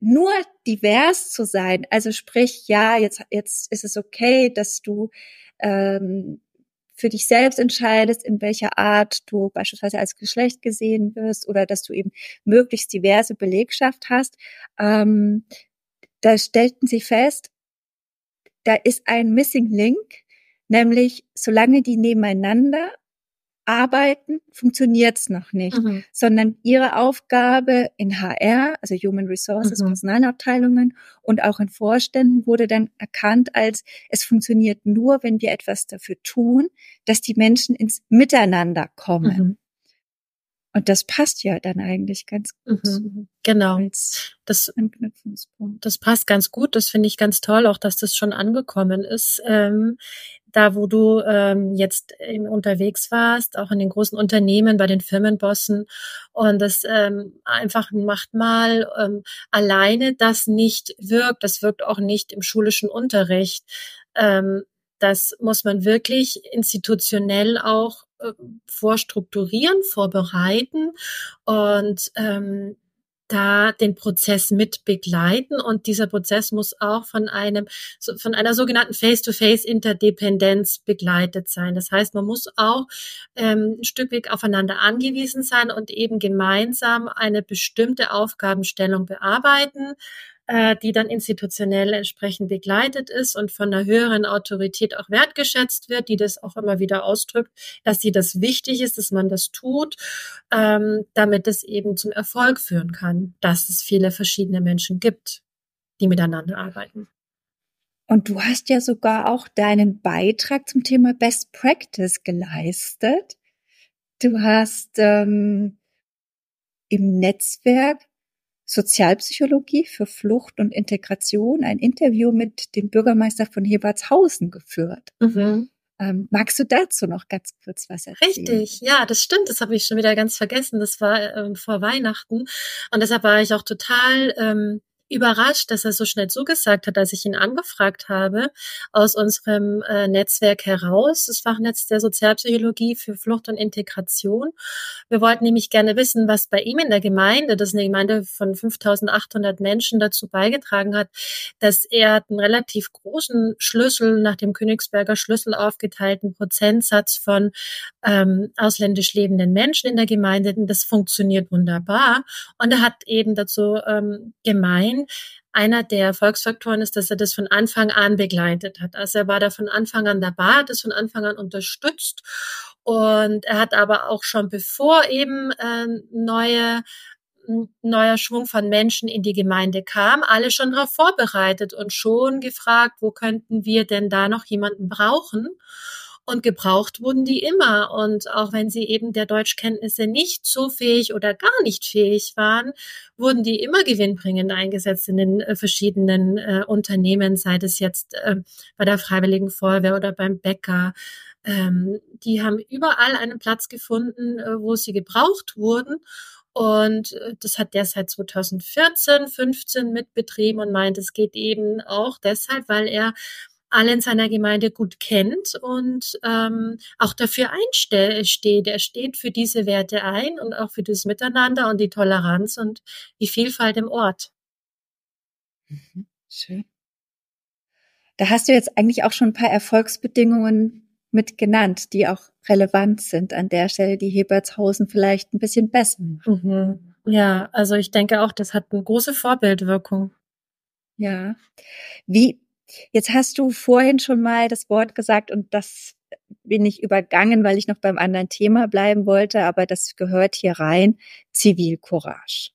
nur divers zu sein, also sprich, ja, jetzt, jetzt ist es okay, dass du ähm, für dich selbst entscheidest, in welcher Art du beispielsweise als Geschlecht gesehen wirst oder dass du eben möglichst diverse Belegschaft hast. Ähm, da stellten sie fest, da ist ein Missing Link, nämlich solange die nebeneinander arbeiten, funktioniert's noch nicht, mhm. sondern ihre Aufgabe in HR, also Human Resources, mhm. Personalabteilungen und auch in Vorständen wurde dann erkannt als, es funktioniert nur, wenn wir etwas dafür tun, dass die Menschen ins Miteinander kommen. Mhm. Und das passt ja dann eigentlich ganz gut. Mhm, genau. Das, das passt ganz gut. Das finde ich ganz toll, auch dass das schon angekommen ist. Ähm, da, wo du ähm, jetzt unterwegs warst, auch in den großen Unternehmen, bei den Firmenbossen. Und das ähm, einfach macht mal ähm, alleine das nicht wirkt. Das wirkt auch nicht im schulischen Unterricht. Ähm, das muss man wirklich institutionell auch äh, vorstrukturieren, vorbereiten und ähm, da den Prozess mit begleiten und dieser Prozess muss auch von einem von einer sogenannten Face-to-Face-Interdependenz begleitet sein. Das heißt, man muss auch ähm, ein Stück weit aufeinander angewiesen sein und eben gemeinsam eine bestimmte Aufgabenstellung bearbeiten äh, die dann institutionell entsprechend begleitet ist und von einer höheren Autorität auch wertgeschätzt wird, die das auch immer wieder ausdrückt, dass sie das wichtig ist, dass man das tut, ähm, damit es eben zum Erfolg führen kann, dass es viele verschiedene Menschen gibt, die miteinander arbeiten. Und du hast ja sogar auch deinen Beitrag zum Thema Best Practice geleistet. Du hast ähm, im Netzwerk Sozialpsychologie für Flucht und Integration ein Interview mit dem Bürgermeister von Hebertshausen geführt. Mhm. Ähm, magst du dazu noch ganz kurz was erzählen? Richtig, ja, das stimmt. Das habe ich schon wieder ganz vergessen. Das war ähm, vor Weihnachten und deshalb war ich auch total ähm, überrascht, dass er so schnell zugesagt hat, als ich ihn angefragt habe, aus unserem äh, Netzwerk heraus, das Fachnetz der Sozialpsychologie für Flucht und Integration. Wir wollten nämlich gerne wissen, was bei ihm in der Gemeinde, das ist eine Gemeinde von 5800 Menschen, dazu beigetragen hat, dass er einen relativ großen Schlüssel nach dem Königsberger Schlüssel aufgeteilten Prozentsatz von ähm, ausländisch lebenden Menschen in der Gemeinde. Das funktioniert wunderbar. Und er hat eben dazu ähm, gemeint, einer der Erfolgsfaktoren ist, dass er das von Anfang an begleitet hat. Also er war da von Anfang an dabei, hat es von Anfang an unterstützt und er hat aber auch schon bevor eben äh, neue neuer Schwung von Menschen in die Gemeinde kam, alle schon darauf vorbereitet und schon gefragt, wo könnten wir denn da noch jemanden brauchen? Und gebraucht wurden die immer. Und auch wenn sie eben der Deutschkenntnisse nicht so fähig oder gar nicht fähig waren, wurden die immer gewinnbringend eingesetzt in den äh, verschiedenen äh, Unternehmen, sei es jetzt äh, bei der Freiwilligen Feuerwehr oder beim Bäcker. Ähm, die haben überall einen Platz gefunden, äh, wo sie gebraucht wurden. Und äh, das hat der seit 2014, 15 mitbetrieben und meint, es geht eben auch deshalb, weil er alle in seiner Gemeinde gut kennt und ähm, auch dafür einsteht. Er steht für diese Werte ein und auch für das Miteinander und die Toleranz und die Vielfalt im Ort. Mhm, schön. Da hast du jetzt eigentlich auch schon ein paar Erfolgsbedingungen mit genannt, die auch relevant sind an der Stelle, die Hebertshausen vielleicht ein bisschen besser. Mhm. Ja, also ich denke auch, das hat eine große Vorbildwirkung. Ja. Wie, Jetzt hast du vorhin schon mal das Wort gesagt und das bin ich übergangen, weil ich noch beim anderen Thema bleiben wollte, aber das gehört hier rein, Zivilcourage.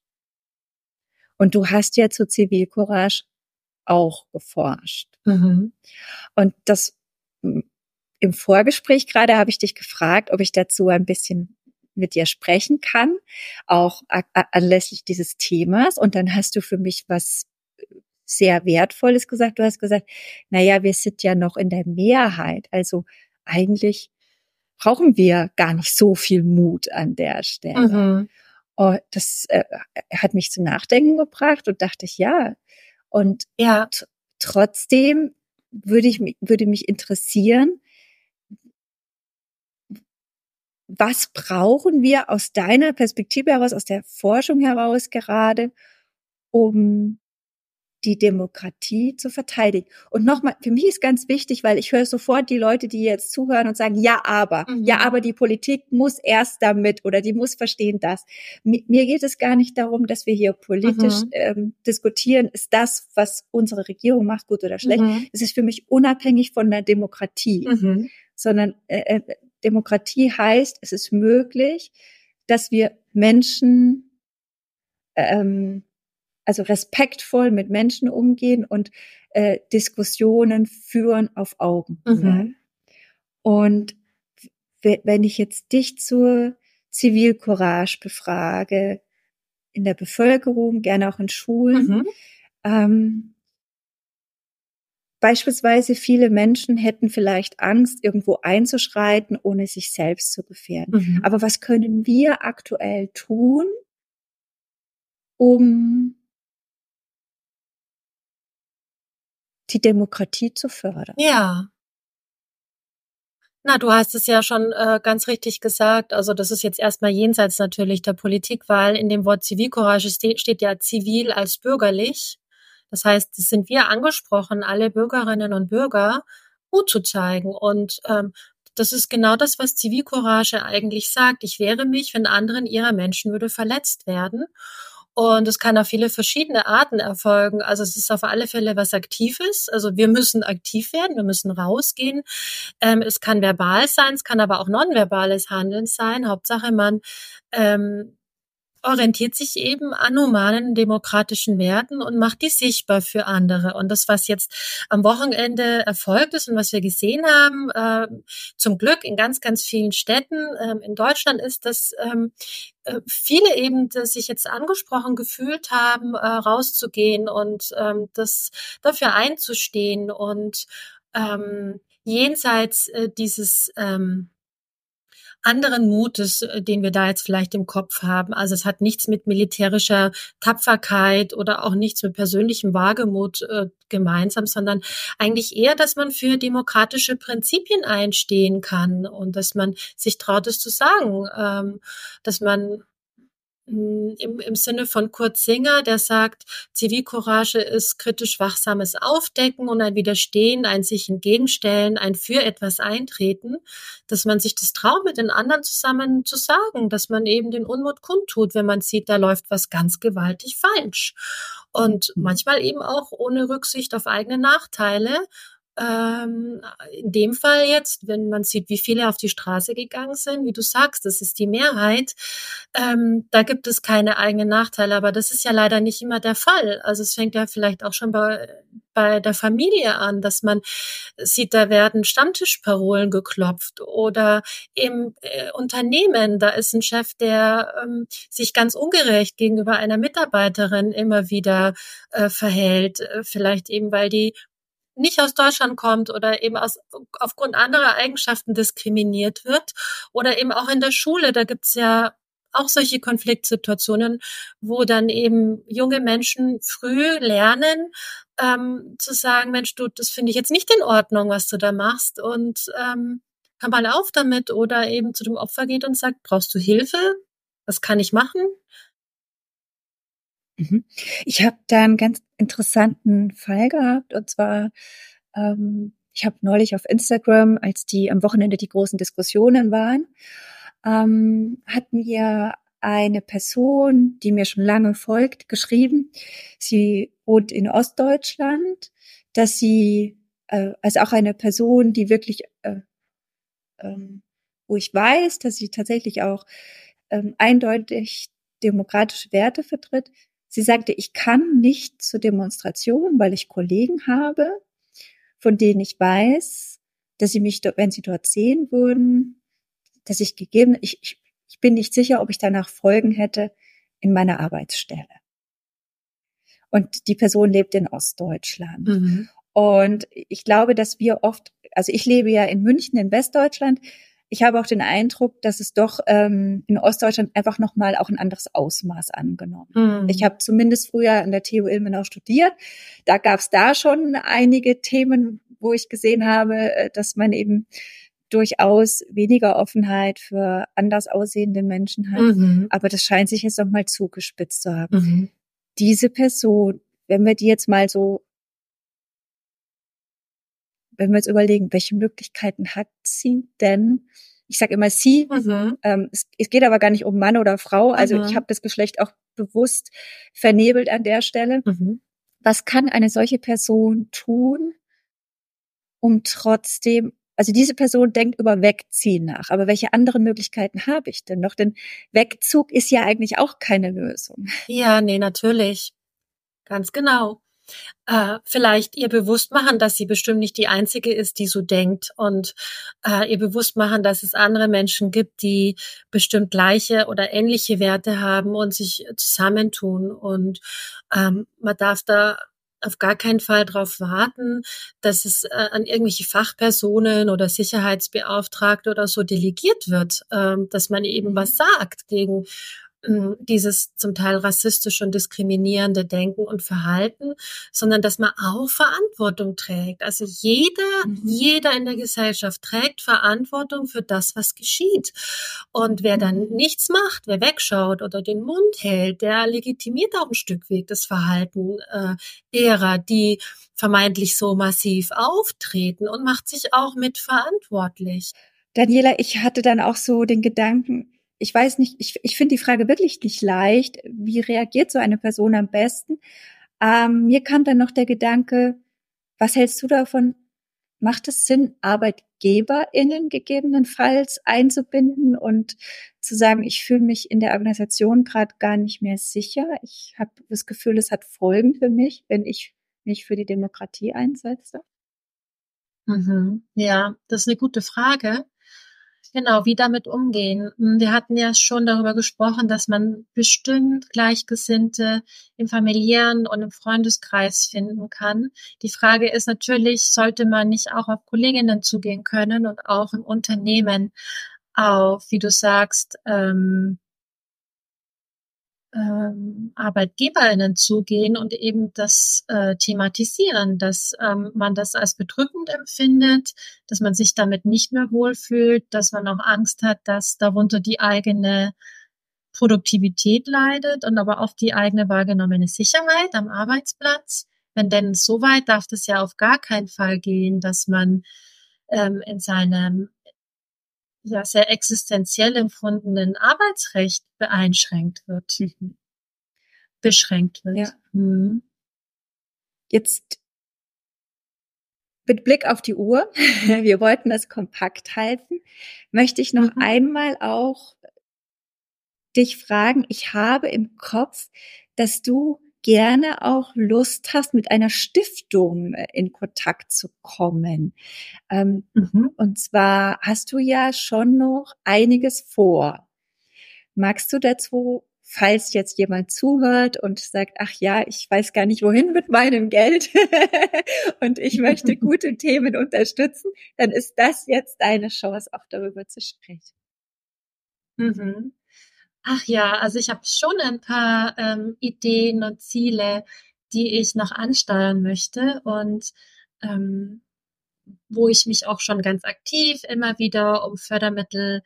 Und du hast ja zu Zivilcourage auch geforscht. Mhm. Und das im Vorgespräch gerade habe ich dich gefragt, ob ich dazu ein bisschen mit dir sprechen kann, auch anlässlich dieses Themas. Und dann hast du für mich was sehr Wertvolles gesagt. Du hast gesagt, na ja, wir sind ja noch in der Mehrheit. Also eigentlich brauchen wir gar nicht so viel Mut an der Stelle. Mhm. Und das äh, hat mich zum Nachdenken gebracht und dachte ich, ja. Und ja, trotzdem würde ich würde mich interessieren, was brauchen wir aus deiner Perspektive heraus, aus der Forschung heraus gerade, um die Demokratie zu verteidigen. Und nochmal, für mich ist ganz wichtig, weil ich höre sofort die Leute, die jetzt zuhören und sagen, ja, aber, mhm. ja, aber die Politik muss erst damit oder die muss verstehen das. Mir geht es gar nicht darum, dass wir hier politisch mhm. ähm, diskutieren, ist das, was unsere Regierung macht, gut oder schlecht. Mhm. Es ist für mich unabhängig von der Demokratie, mhm. sondern äh, äh, Demokratie heißt, es ist möglich, dass wir Menschen ähm, also respektvoll mit Menschen umgehen und äh, Diskussionen führen auf Augenhöhe. Mhm. Und wenn ich jetzt dich zur Zivilcourage befrage, in der Bevölkerung, gerne auch in Schulen, mhm. ähm, Beispielsweise viele Menschen hätten vielleicht Angst, irgendwo einzuschreiten, ohne sich selbst zu gefährden. Mhm. Aber was können wir aktuell tun, um die Demokratie zu fördern. Ja. Na, du hast es ja schon äh, ganz richtig gesagt. Also das ist jetzt erstmal jenseits natürlich der Politik, weil in dem Wort Zivilcourage steht, steht ja zivil als bürgerlich. Das heißt, sind wir angesprochen, alle Bürgerinnen und Bürger, Mut zu zeigen. Und ähm, das ist genau das, was Zivilcourage eigentlich sagt. Ich wehre mich, wenn anderen ihrer Menschenwürde verletzt werden. Und es kann auf viele verschiedene Arten erfolgen. Also es ist auf alle Fälle was Aktives. Also wir müssen aktiv werden, wir müssen rausgehen. Ähm, es kann verbal sein, es kann aber auch nonverbales Handeln sein. Hauptsache man ähm, orientiert sich eben an humanen demokratischen Werten und macht die sichtbar für andere. Und das, was jetzt am Wochenende erfolgt ist und was wir gesehen haben, äh, zum Glück in ganz, ganz vielen Städten äh, in Deutschland ist, dass ähm, äh, viele eben sich jetzt angesprochen gefühlt haben, äh, rauszugehen und ähm, das dafür einzustehen und ähm, jenseits äh, dieses ähm, anderen Mutes, äh, den wir da jetzt vielleicht im Kopf haben. Also es hat nichts mit militärischer Tapferkeit oder auch nichts mit persönlichem Wagemut äh, gemeinsam, sondern eigentlich eher, dass man für demokratische Prinzipien einstehen kann und dass man sich traut, es zu sagen, ähm, dass man im, im Sinne von Kurt Singer, der sagt, Zivilcourage ist kritisch wachsames Aufdecken und ein Widerstehen, ein sich entgegenstellen, ein für etwas eintreten, dass man sich das traut, mit den anderen zusammen zu sagen, dass man eben den Unmut kundtut, wenn man sieht, da läuft was ganz gewaltig falsch. Und mhm. manchmal eben auch ohne Rücksicht auf eigene Nachteile, ähm, in dem Fall jetzt, wenn man sieht, wie viele auf die Straße gegangen sind, wie du sagst, das ist die Mehrheit, ähm, da gibt es keine eigenen Nachteile, aber das ist ja leider nicht immer der Fall. Also es fängt ja vielleicht auch schon bei, bei der Familie an, dass man sieht, da werden Stammtischparolen geklopft oder im äh, Unternehmen, da ist ein Chef, der ähm, sich ganz ungerecht gegenüber einer Mitarbeiterin immer wieder äh, verhält, äh, vielleicht eben weil die nicht aus Deutschland kommt oder eben aus, aufgrund anderer Eigenschaften diskriminiert wird oder eben auch in der Schule, da gibt's ja auch solche Konfliktsituationen, wo dann eben junge Menschen früh lernen, ähm, zu sagen, Mensch, du, das finde ich jetzt nicht in Ordnung, was du da machst und ähm, kann mal auf damit oder eben zu dem Opfer geht und sagt, brauchst du Hilfe? Was kann ich machen? Mhm. Ich habe da einen ganz interessanten Fall gehabt und zwar, ähm, ich habe neulich auf Instagram, als die am Wochenende die großen Diskussionen waren, ähm, hat mir eine Person, die mir schon lange folgt, geschrieben. Sie wohnt in Ostdeutschland, dass sie, äh, also auch eine Person, die wirklich, äh, ähm, wo ich weiß, dass sie tatsächlich auch ähm, eindeutig demokratische Werte vertritt, Sie sagte, ich kann nicht zur Demonstration, weil ich Kollegen habe, von denen ich weiß, dass sie mich, wenn sie dort sehen würden, dass ich gegeben, ich, ich, ich bin nicht sicher, ob ich danach Folgen hätte in meiner Arbeitsstelle. Und die Person lebt in Ostdeutschland. Mhm. Und ich glaube, dass wir oft, also ich lebe ja in München in Westdeutschland, ich habe auch den Eindruck, dass es doch ähm, in Ostdeutschland einfach nochmal auch ein anderes Ausmaß angenommen. Mhm. Ich habe zumindest früher an der TU Ilmenau studiert. Da gab es da schon einige Themen, wo ich gesehen habe, äh, dass man eben durchaus weniger Offenheit für anders aussehende Menschen hat. Mhm. Aber das scheint sich jetzt nochmal zugespitzt zu haben. Mhm. Diese Person, wenn wir die jetzt mal so wenn wir jetzt überlegen, welche Möglichkeiten hat sie denn? Ich sage immer sie. Mhm. Ähm, es, es, geht aber gar nicht um Mann oder Frau. Also mhm. ich habe das Geschlecht auch bewusst vernebelt an der Stelle. Mhm. Was kann eine solche Person tun, um trotzdem also diese Person denkt über Wegziehen nach. Aber welche anderen Möglichkeiten habe ich denn noch? Denn Wegzug ist ja eigentlich auch keine Lösung. Ja, nee, natürlich. Ganz genau äh, vielleicht ihr bewusst machen, dass sie bestimmt nicht die einzige ist, die so denkt und äh, ihr bewusst machen, dass es andere Menschen gibt, die bestimmt gleiche oder ähnliche Werte haben und sich zusammentun. Und ähm, man darf da auf gar keinen Fall darauf warten, dass es äh, an irgendwelche Fachpersonen oder Sicherheitsbeauftragte oder so delegiert wird, ähm, dass man eben was sagt gegen dieses zum Teil rassistische und diskriminierende Denken und Verhalten, sondern dass man auch Verantwortung trägt. Also jeder, mhm. jeder in der Gesellschaft trägt Verantwortung für das, was geschieht. Und wer dann mhm. nichts macht, wer wegschaut oder den Mund hält, der legitimiert auch ein Stück weit das Verhalten äh, derer, die vermeintlich so massiv auftreten und macht sich auch mit verantwortlich. Daniela, ich hatte dann auch so den Gedanken, ich weiß nicht, ich, ich finde die Frage wirklich nicht leicht. Wie reagiert so eine Person am besten? Ähm, mir kam dann noch der Gedanke, was hältst du davon? Macht es Sinn, ArbeitgeberInnen gegebenenfalls einzubinden und zu sagen, ich fühle mich in der Organisation gerade gar nicht mehr sicher. Ich habe das Gefühl, es hat Folgen für mich, wenn ich mich für die Demokratie einsetze. Mhm. Ja, das ist eine gute Frage. Genau, wie damit umgehen. Hm, wir hatten ja schon darüber gesprochen, dass man bestimmt Gleichgesinnte im familiären und im Freundeskreis finden kann. Die Frage ist natürlich, sollte man nicht auch auf Kolleginnen zugehen können und auch im Unternehmen auf, wie du sagst, ähm, ähm, ArbeitgeberInnen zugehen und eben das äh, thematisieren, dass ähm, man das als bedrückend empfindet, dass man sich damit nicht mehr wohlfühlt, dass man auch Angst hat, dass darunter die eigene Produktivität leidet und aber auch die eigene wahrgenommene Sicherheit am Arbeitsplatz. Wenn denn so weit darf das ja auf gar keinen Fall gehen, dass man ähm, in seinem ja sehr existenziell empfundenen Arbeitsrecht beeinschränkt wird, mhm. beschränkt wird. Ja. Mhm. Jetzt mit Blick auf die Uhr, wir wollten das kompakt halten, möchte ich noch mhm. einmal auch dich fragen, ich habe im Kopf, dass du gerne auch Lust hast, mit einer Stiftung äh, in Kontakt zu kommen. Ähm, mhm. Und zwar hast du ja schon noch einiges vor. Magst du dazu, falls jetzt jemand zuhört und sagt, ach ja, ich weiß gar nicht wohin mit meinem Geld und ich möchte gute Themen unterstützen, dann ist das jetzt deine Chance, auch darüber zu sprechen. Mhm. Ach ja, also ich habe schon ein paar ähm, Ideen und Ziele, die ich noch ansteuern möchte und ähm, wo ich mich auch schon ganz aktiv immer wieder um Fördermittel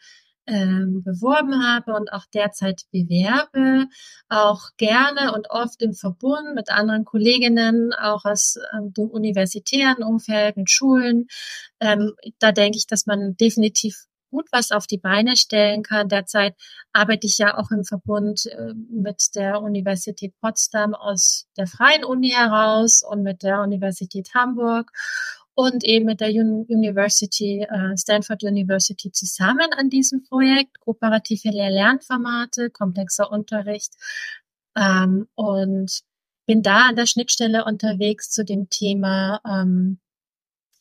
ähm, beworben habe und auch derzeit bewerbe, auch gerne und oft im Verbund mit anderen Kolleginnen, auch aus ähm, dem universitären Umfeld, mit Schulen. Ähm, da denke ich, dass man definitiv gut was auf die Beine stellen kann. Derzeit arbeite ich ja auch im Verbund äh, mit der Universität Potsdam aus der Freien Uni heraus und mit der Universität Hamburg und eben mit der University, äh, Stanford University zusammen an diesem Projekt, kooperative Lehr-Lernformate, komplexer Unterricht ähm, und bin da an der Schnittstelle unterwegs zu dem Thema ähm,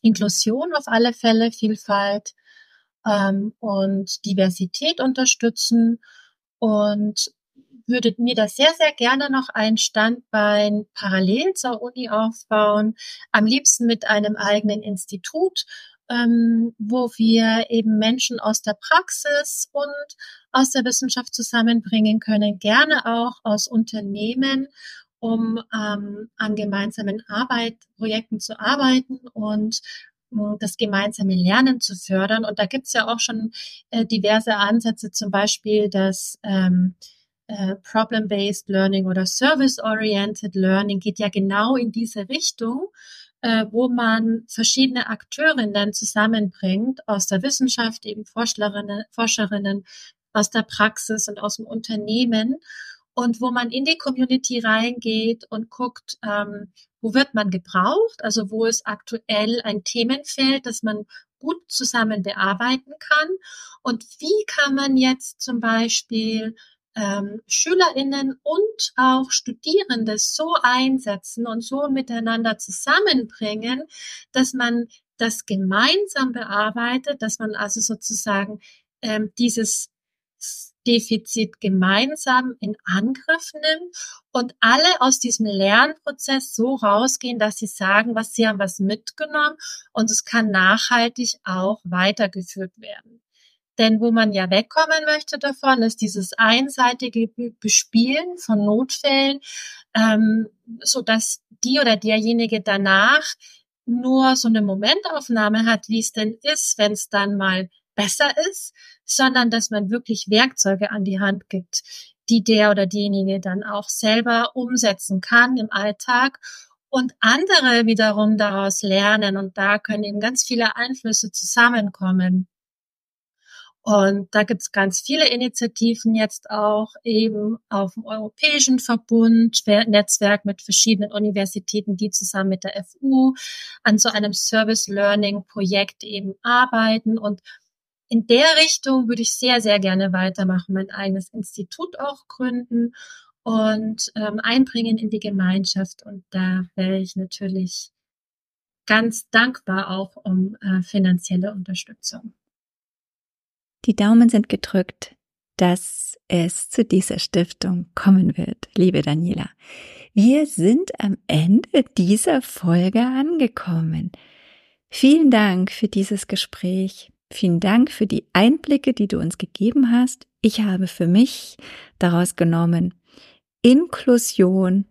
Inklusion auf alle Fälle, Vielfalt ähm, und Diversität unterstützen. Und würde mir da sehr, sehr gerne noch ein Standbein parallel zur Uni aufbauen, am liebsten mit einem eigenen Institut, ähm, wo wir eben Menschen aus der Praxis und aus der Wissenschaft zusammenbringen können, gerne auch aus Unternehmen, um ähm, an gemeinsamen Arbeitprojekten zu arbeiten und das gemeinsame Lernen zu fördern. Und da gibt's ja auch schon äh, diverse Ansätze, zum Beispiel das ähm, äh, Problem-Based Learning oder Service-Oriented Learning geht ja genau in diese Richtung, äh, wo man verschiedene Akteurinnen zusammenbringt aus der Wissenschaft, eben Forscherinnen, Forscherinnen aus der Praxis und aus dem Unternehmen und wo man in die Community reingeht und guckt, ähm, wo wird man gebraucht, also wo ist aktuell ein Themenfeld, das man gut zusammen bearbeiten kann? Und wie kann man jetzt zum Beispiel ähm, Schülerinnen und auch Studierende so einsetzen und so miteinander zusammenbringen, dass man das gemeinsam bearbeitet, dass man also sozusagen ähm, dieses Defizit gemeinsam in Angriff nimmt und alle aus diesem Lernprozess so rausgehen, dass sie sagen, was sie haben was mitgenommen und es kann nachhaltig auch weitergeführt werden. Denn wo man ja wegkommen möchte davon, ist dieses einseitige Bespielen von Notfällen, ähm, so dass die oder derjenige danach nur so eine Momentaufnahme hat, wie es denn ist, wenn es dann mal besser ist, sondern dass man wirklich Werkzeuge an die Hand gibt, die der oder diejenige dann auch selber umsetzen kann im Alltag und andere wiederum daraus lernen. Und da können eben ganz viele Einflüsse zusammenkommen. Und da gibt's ganz viele Initiativen jetzt auch eben auf dem Europäischen Verbund, Netzwerk mit verschiedenen Universitäten, die zusammen mit der FU an so einem Service Learning Projekt eben arbeiten. Und in der Richtung würde ich sehr, sehr gerne weitermachen, mein eigenes Institut auch gründen und ähm, einbringen in die Gemeinschaft. Und da wäre ich natürlich ganz dankbar auch um äh, finanzielle Unterstützung. Die Daumen sind gedrückt, dass es zu dieser Stiftung kommen wird, liebe Daniela. Wir sind am Ende dieser Folge angekommen. Vielen Dank für dieses Gespräch. Vielen Dank für die Einblicke, die du uns gegeben hast. Ich habe für mich daraus genommen, Inklusion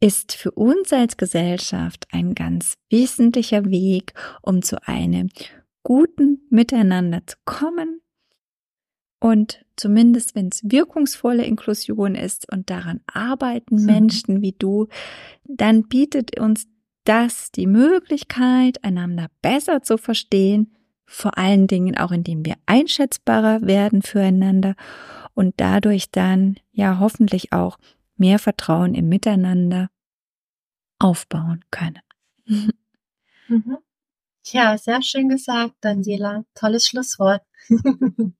ist für uns als Gesellschaft ein ganz wesentlicher Weg, um zu einem guten Miteinander zu kommen, und zumindest wenn es wirkungsvolle Inklusion ist und daran arbeiten mhm. Menschen wie du, dann bietet uns das die Möglichkeit, einander besser zu verstehen, vor allen Dingen auch indem wir einschätzbarer werden füreinander und dadurch dann ja hoffentlich auch mehr Vertrauen im Miteinander aufbauen können. Mhm. Ja, sehr schön gesagt, Daniela. Tolles Schlusswort.